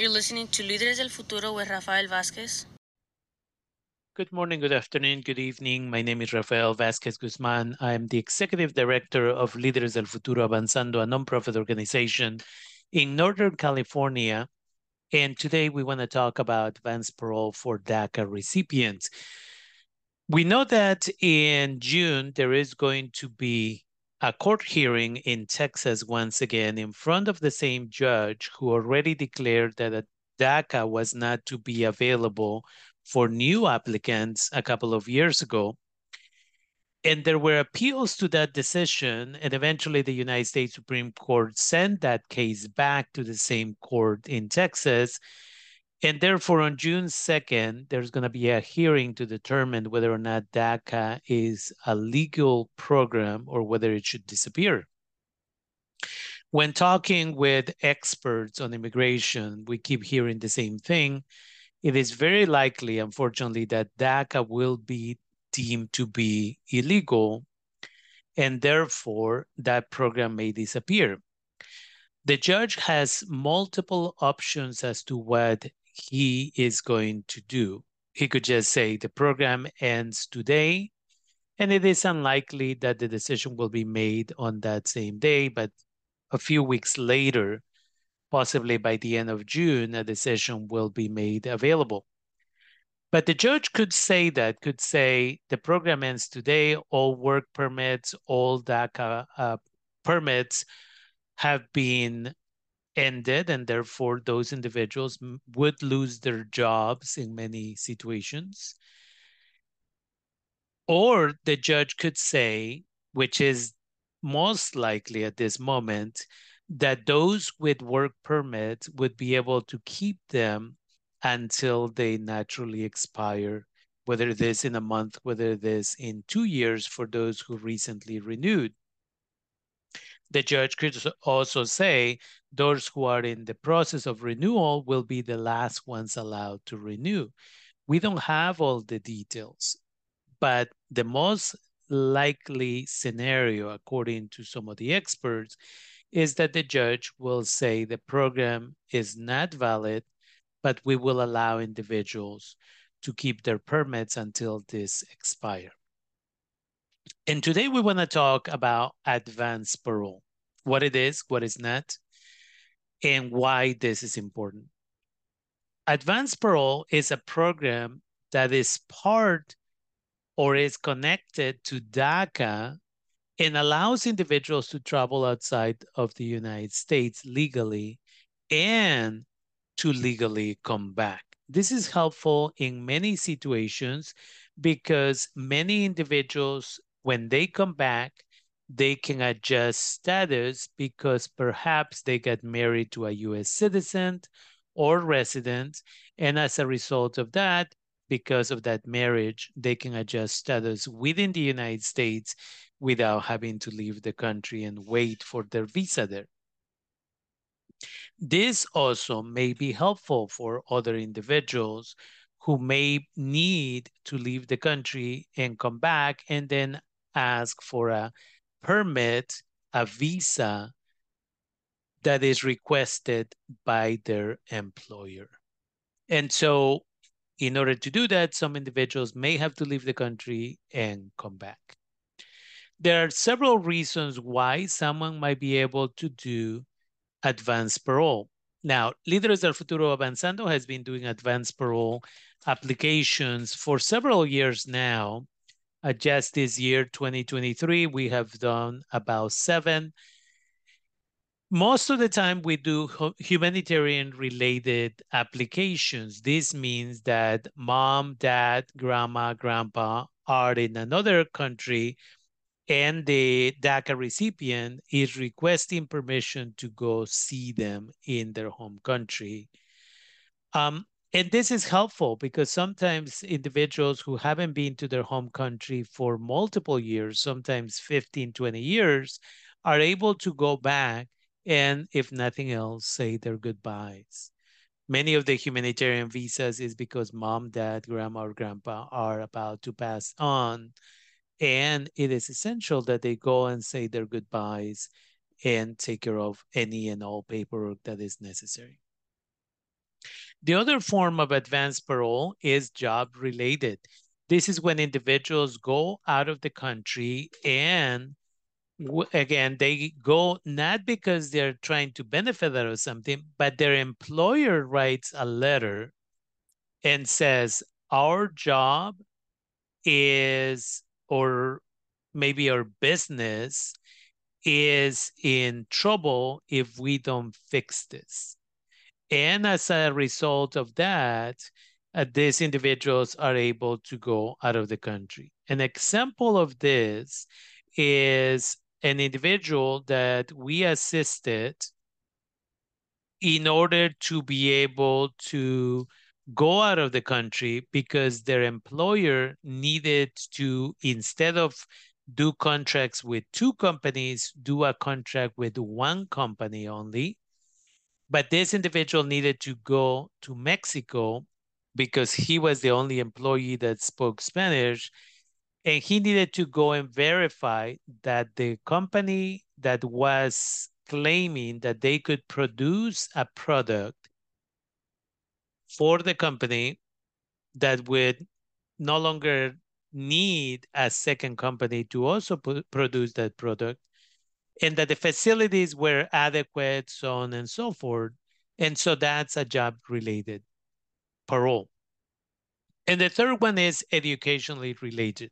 You're listening to Líderes del Futuro with Rafael Vázquez. Good morning, good afternoon, good evening. My name is Rafael Vázquez Guzman. I'm the Executive Director of Líderes del Futuro Avanzando, a nonprofit organization in Northern California. And today we want to talk about advanced parole for DACA recipients. We know that in June, there is going to be a court hearing in Texas once again in front of the same judge who already declared that a DACA was not to be available for new applicants a couple of years ago. And there were appeals to that decision, and eventually the United States Supreme Court sent that case back to the same court in Texas. And therefore, on June 2nd, there's going to be a hearing to determine whether or not DACA is a legal program or whether it should disappear. When talking with experts on immigration, we keep hearing the same thing. It is very likely, unfortunately, that DACA will be deemed to be illegal, and therefore that program may disappear. The judge has multiple options as to what he is going to do. He could just say the program ends today, and it is unlikely that the decision will be made on that same day, but a few weeks later, possibly by the end of June, a decision will be made available. But the judge could say that, could say the program ends today, all work permits, all DACA uh, permits have been ended, and therefore those individuals would lose their jobs in many situations. Or the judge could say, which is most likely at this moment, that those with work permits would be able to keep them until they naturally expire, whether it is in a month, whether it is in two years for those who recently renewed. The judge could also say those who are in the process of renewal will be the last ones allowed to renew. We don't have all the details, but the most likely scenario, according to some of the experts, is that the judge will say the program is not valid, but we will allow individuals to keep their permits until this expire. And today we want to talk about advanced parole, what it is, what is not, and why this is important. Advanced parole is a program that is part or is connected to DACA and allows individuals to travel outside of the United States legally and to legally come back. This is helpful in many situations because many individuals, when they come back, they can adjust status because perhaps they get married to a US citizen or resident. And as a result of that, because of that marriage, they can adjust status within the United States without having to leave the country and wait for their visa there. This also may be helpful for other individuals who may need to leave the country and come back and then ask for a permit, a visa that is requested by their employer. And so in order to do that, some individuals may have to leave the country and come back. There are several reasons why someone might be able to do advanced parole. Now, Líderes del Futuro Avanzando has been doing advanced parole applications for several years now. Just this year, 2023, we have done about seven. Most of the time, we do humanitarian related applications. This means that mom, dad, grandma, grandpa are in another country and the DACA recipient is requesting permission to go see them in their home country. Um, and this is helpful because sometimes individuals who haven't been to their home country for multiple years, sometimes 15, 20 years, are able to go back and, if nothing else, say their goodbyes. Many of the humanitarian visas is because mom, dad, grandma, or grandpa are about to pass on and it is essential that they go and say their goodbyes and take care of any and all paperwork that is necessary. The other form of advanced parole is job related. This is when individuals go out of the country and again, they go not because they're trying to benefit out of something, but their employer writes a letter and says, Our job is, or maybe our business is in trouble if we don't fix this. And as a result of that, uh, these individuals are able to go out of the country. An example of this is an individual that we assisted in order to be able to go out of the country because their employer needed to, instead of do contracts with two companies, do a contract with one company only. But this individual needed to go to Mexico because he was the only employee that spoke Spanish and he needed to go and verify that the company that was claiming that they could produce a product for the company that would no longer need a second company to also produce that product and that the facilities were adequate so on and so forth and so that's a job related parole and the third one is educationally related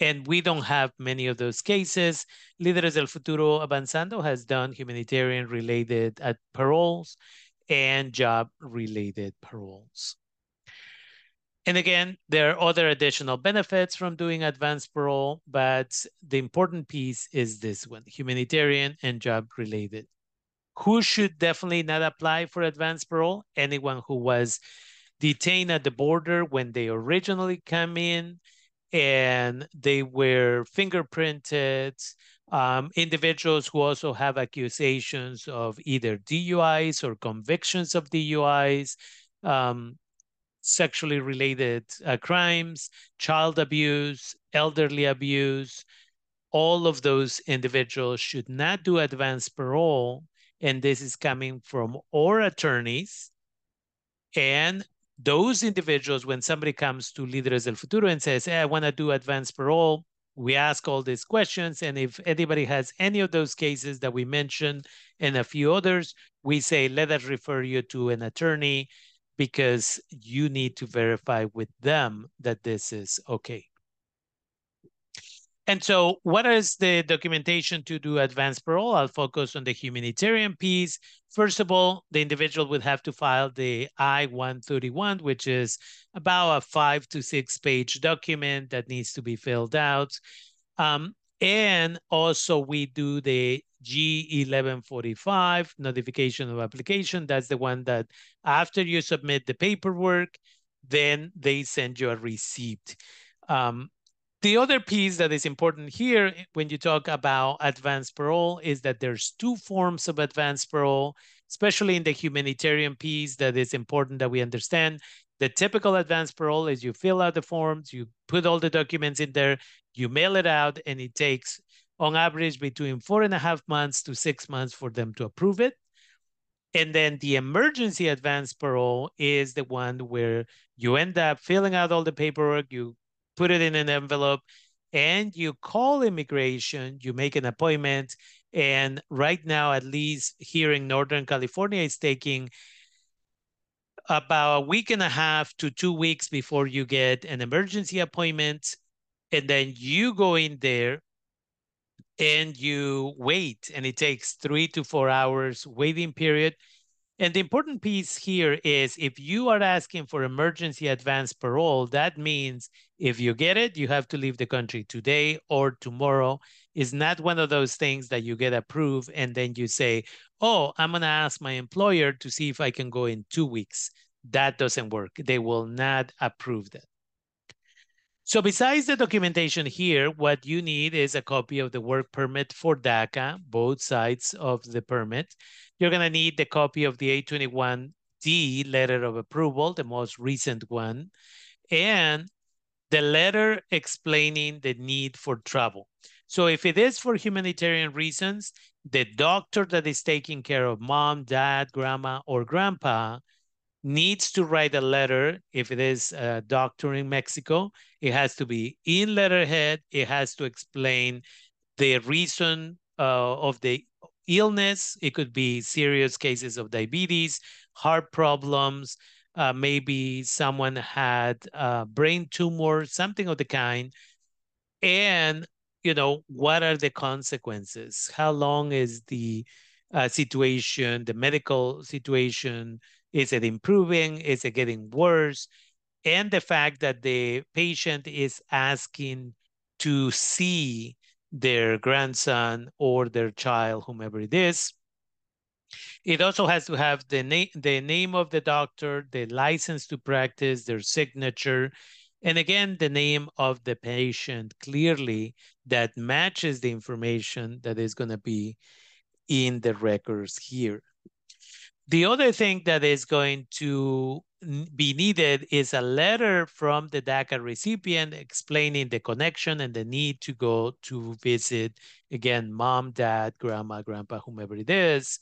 and we don't have many of those cases. Líderes del Futuro Avanzando has done humanitarian related at uh, paroles and job related paroles. And again, there are other additional benefits from doing advanced parole, but the important piece is this one, humanitarian and job related. Who should definitely not apply for advanced parole? Anyone who was detained at the border when they originally come in, and they were fingerprinted. Um, individuals who also have accusations of either DUIs or convictions of DUIs, um, sexually related uh, crimes, child abuse, elderly abuse, all of those individuals should not do advanced parole. And this is coming from our attorneys and those individuals, when somebody comes to Líderes del Futuro and says, hey, I want to do advanced parole, we ask all these questions. And if anybody has any of those cases that we mentioned and a few others, we say, let us refer you to an attorney because you need to verify with them that this is okay. And so what is the documentation to do advanced parole? I'll focus on the humanitarian piece. First of all, the individual would have to file the I-131, which is about a five to six page document that needs to be filled out. Um, and also we do the G1145 notification of application. That's the one that after you submit the paperwork, then they send you a receipt. Um, the other piece that is important here when you talk about advanced parole is that there's two forms of advanced parole, especially in the humanitarian piece that is important that we understand. The typical advanced parole is you fill out the forms, you put all the documents in there, you mail it out, and it takes on average between four and a half months to six months for them to approve it. And then the emergency advance parole is the one where you end up filling out all the paperwork, you put it in an envelope, and you call immigration, you make an appointment. And right now, at least here in Northern California, it's taking about a week and a half to two weeks before you get an emergency appointment. And then you go in there and you wait, and it takes three to four hours waiting period. And the important piece here is if you are asking for emergency advance parole, that means if you get it, you have to leave the country today or tomorrow. Is not one of those things that you get approved and then you say, oh, I'm going to ask my employer to see if I can go in two weeks. That doesn't work. They will not approve that. So besides the documentation here, what you need is a copy of the work permit for DACA, both sides of the permit. You're gonna need the copy of the 821D letter of approval, the most recent one, and the letter explaining the need for travel. So if it is for humanitarian reasons, the doctor that is taking care of mom, dad, grandma, or grandpa needs to write a letter if it is a doctor in Mexico. It has to be in letterhead. It has to explain the reason uh, of the illness. It could be serious cases of diabetes, heart problems, uh, maybe someone had a brain tumor, something of the kind. And, you know, what are the consequences? How long is the uh, situation, the medical situation? Is it improving? Is it getting worse? And the fact that the patient is asking to see their grandson or their child, whomever it is. It also has to have the, na the name of the doctor, the license to practice, their signature, and again, the name of the patient clearly that matches the information that is going to be in the records here. The other thing that is going to be needed is a letter from the DACA recipient explaining the connection and the need to go to visit, again, mom, dad, grandma, grandpa, whomever it is.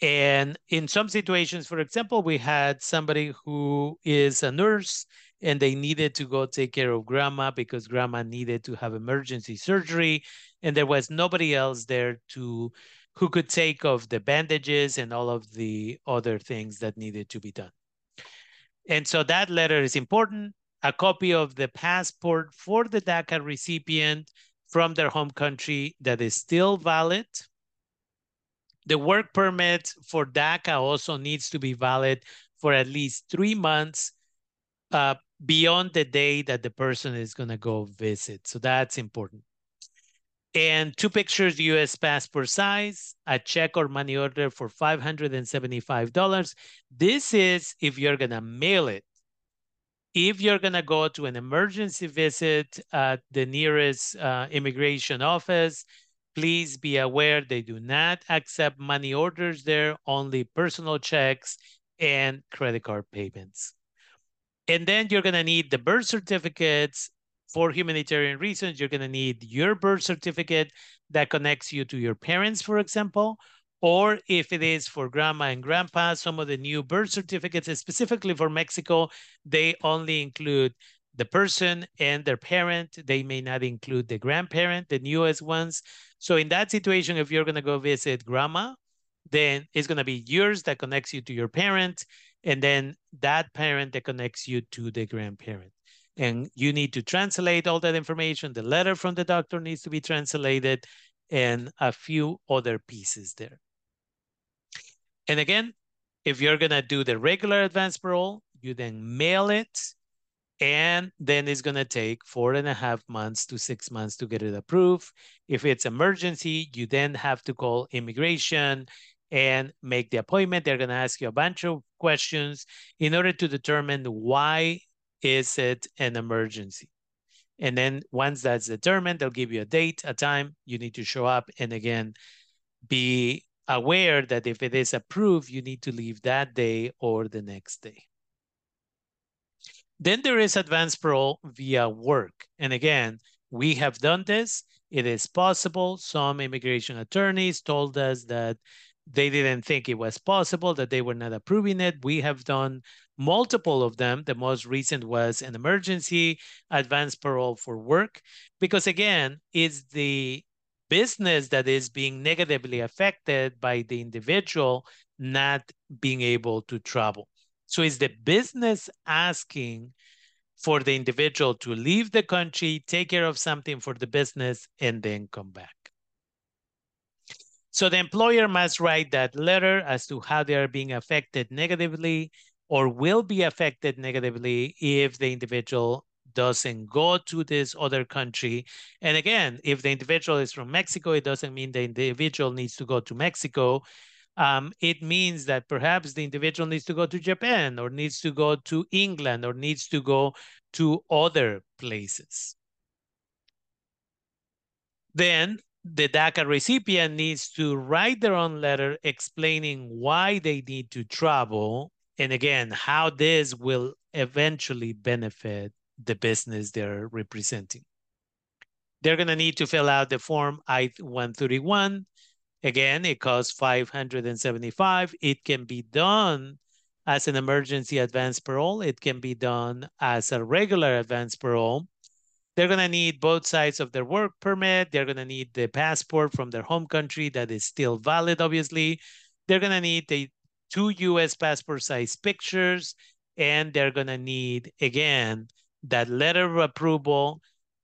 And in some situations, for example, we had somebody who is a nurse and they needed to go take care of grandma because grandma needed to have emergency surgery and there was nobody else there to who could take off the bandages and all of the other things that needed to be done. And so that letter is important. A copy of the passport for the DACA recipient from their home country that is still valid. The work permit for DACA also needs to be valid for at least three months uh, beyond the day that the person is going to go visit. So that's important and two pictures US passport size, a check or money order for $575. This is if you're gonna mail it. If you're gonna go to an emergency visit at the nearest uh, immigration office, please be aware they do not accept money orders there, only personal checks and credit card payments. And then you're gonna need the birth certificates for humanitarian reasons, you're going to need your birth certificate that connects you to your parents, for example. Or if it is for grandma and grandpa, some of the new birth certificates, specifically for Mexico, they only include the person and their parent. They may not include the grandparent, the newest ones. So in that situation, if you're going to go visit grandma, then it's going to be yours that connects you to your parent, and then that parent that connects you to the grandparent and you need to translate all that information. The letter from the doctor needs to be translated and a few other pieces there. And again, if you're gonna do the regular advance parole, you then mail it and then it's gonna take four and a half months to six months to get it approved. If it's emergency, you then have to call immigration and make the appointment. They're gonna ask you a bunch of questions in order to determine why is it an emergency? And then once that's determined, they'll give you a date, a time, you need to show up. And again, be aware that if it is approved, you need to leave that day or the next day. Then there is advanced parole via work. And again, we have done this. It is possible. Some immigration attorneys told us that they didn't think it was possible, that they were not approving it. We have done multiple of them. The most recent was an emergency advanced parole for work, because again, it's the business that is being negatively affected by the individual not being able to travel. So it's the business asking for the individual to leave the country, take care of something for the business, and then come back. So the employer must write that letter as to how they are being affected negatively or will be affected negatively if the individual doesn't go to this other country. And again, if the individual is from Mexico, it doesn't mean the individual needs to go to Mexico. Um, it means that perhaps the individual needs to go to Japan or needs to go to England or needs to go to other places. Then the DACA recipient needs to write their own letter explaining why they need to travel and again, how this will eventually benefit the business they're representing. They're going to need to fill out the form I-131. Again, it costs 575. It can be done as an emergency advance parole. It can be done as a regular advance parole. They're going to need both sides of their work permit. They're going to need the passport from their home country that is still valid, obviously. They're going to need the two US passport size pictures, and they're going to need, again, that letter of approval,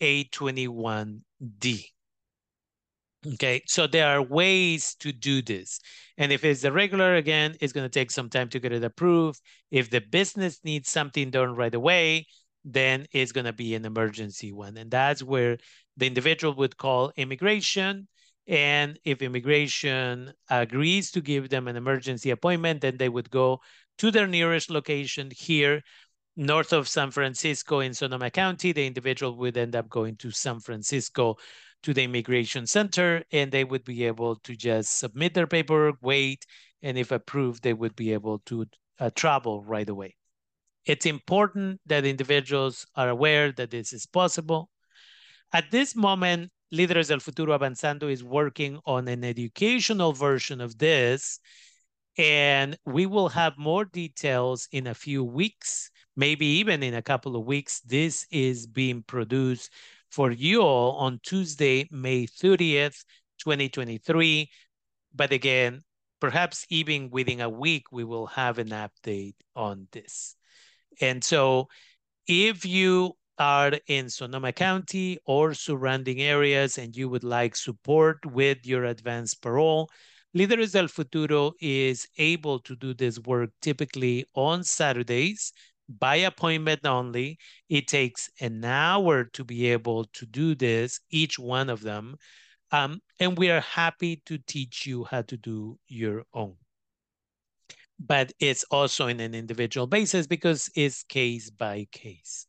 821D. Okay, so there are ways to do this. And if it's the regular, again, it's going to take some time to get it approved. If the business needs something done right away, then it's going to be an emergency one. And that's where the individual would call immigration. And if immigration agrees to give them an emergency appointment, then they would go to their nearest location here, north of San Francisco in Sonoma County. The individual would end up going to San Francisco to the immigration center and they would be able to just submit their paperwork, wait, and if approved, they would be able to uh, travel right away. It's important that individuals are aware that this is possible. At this moment, Líderes del Futuro Avanzando is working on an educational version of this, and we will have more details in a few weeks, maybe even in a couple of weeks. This is being produced for you all on Tuesday, May 30th, 2023. But again, perhaps even within a week, we will have an update on this. And so if you are in Sonoma County or surrounding areas and you would like support with your advanced parole, Líderes del Futuro is able to do this work typically on Saturdays by appointment only. It takes an hour to be able to do this, each one of them. Um, and we are happy to teach you how to do your own. But it's also in an individual basis because it's case by case.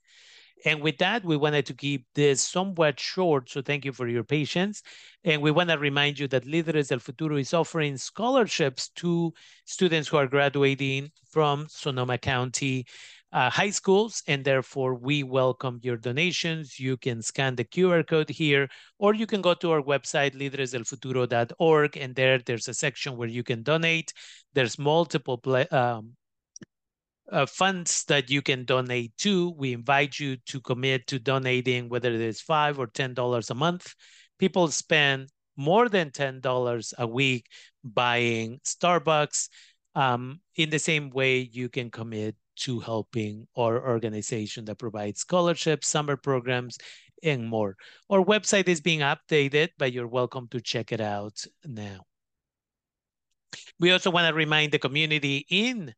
And with that, we wanted to keep this somewhat short. So thank you for your patience. And we want to remind you that Líderes del Futuro is offering scholarships to students who are graduating from Sonoma County uh, high schools, and therefore we welcome your donations. You can scan the QR code here, or you can go to our website, lideresdelfuturo.org, and there there's a section where you can donate. There's multiple um, uh, funds that you can donate to. We invite you to commit to donating, whether it is five or ten dollars a month. People spend more than ten dollars a week buying Starbucks. Um, in the same way, you can commit to helping our organization that provides scholarships, summer programs, and more. Our website is being updated, but you're welcome to check it out now. We also want to remind the community in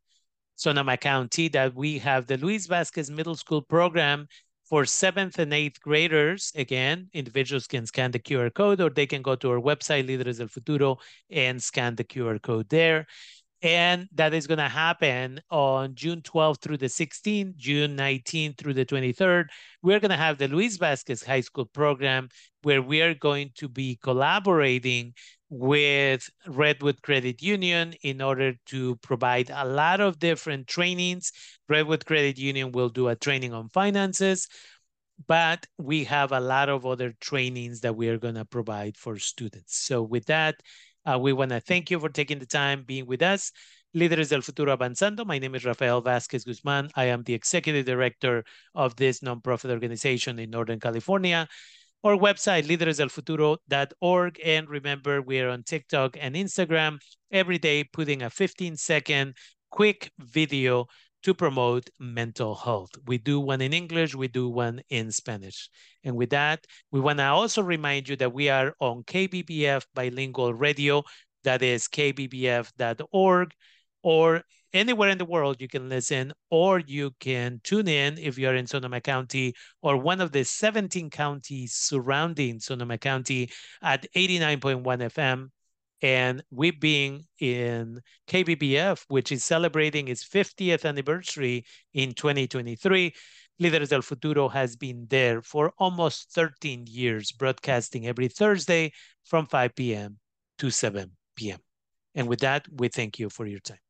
Sonoma County that we have the Luis Vasquez Middle School program for seventh and eighth graders. Again, individuals can scan the QR code or they can go to our website, Líderes del Futuro, and scan the QR code there. And that is going to happen on June 12th through the 16th, June 19th through the 23rd. We're going to have the Luis Vasquez High School program where we are going to be collaborating with Redwood Credit Union in order to provide a lot of different trainings. Redwood Credit Union will do a training on finances, but we have a lot of other trainings that we are going to provide for students. So with that, uh, we want to thank you for taking the time being with us. Líderes del Futuro Avanzando. My name is Rafael Vasquez Guzman. I am the executive director of this nonprofit organization in Northern California. Our website, líderesdelfuturo.org. And remember, we are on TikTok and Instagram every day, putting a 15 second quick video to promote mental health. We do one in English, we do one in Spanish. And with that, we want to also remind you that we are on KBBF Bilingual Radio, that is kbbf.org, or anywhere in the world you can listen, or you can tune in if you're in Sonoma County or one of the 17 counties surrounding Sonoma County at 89.1 FM and we've been in KBBF, which is celebrating its 50th anniversary in 2023. Líderes del Futuro has been there for almost 13 years, broadcasting every Thursday from 5 p.m. to 7 p.m. And with that, we thank you for your time.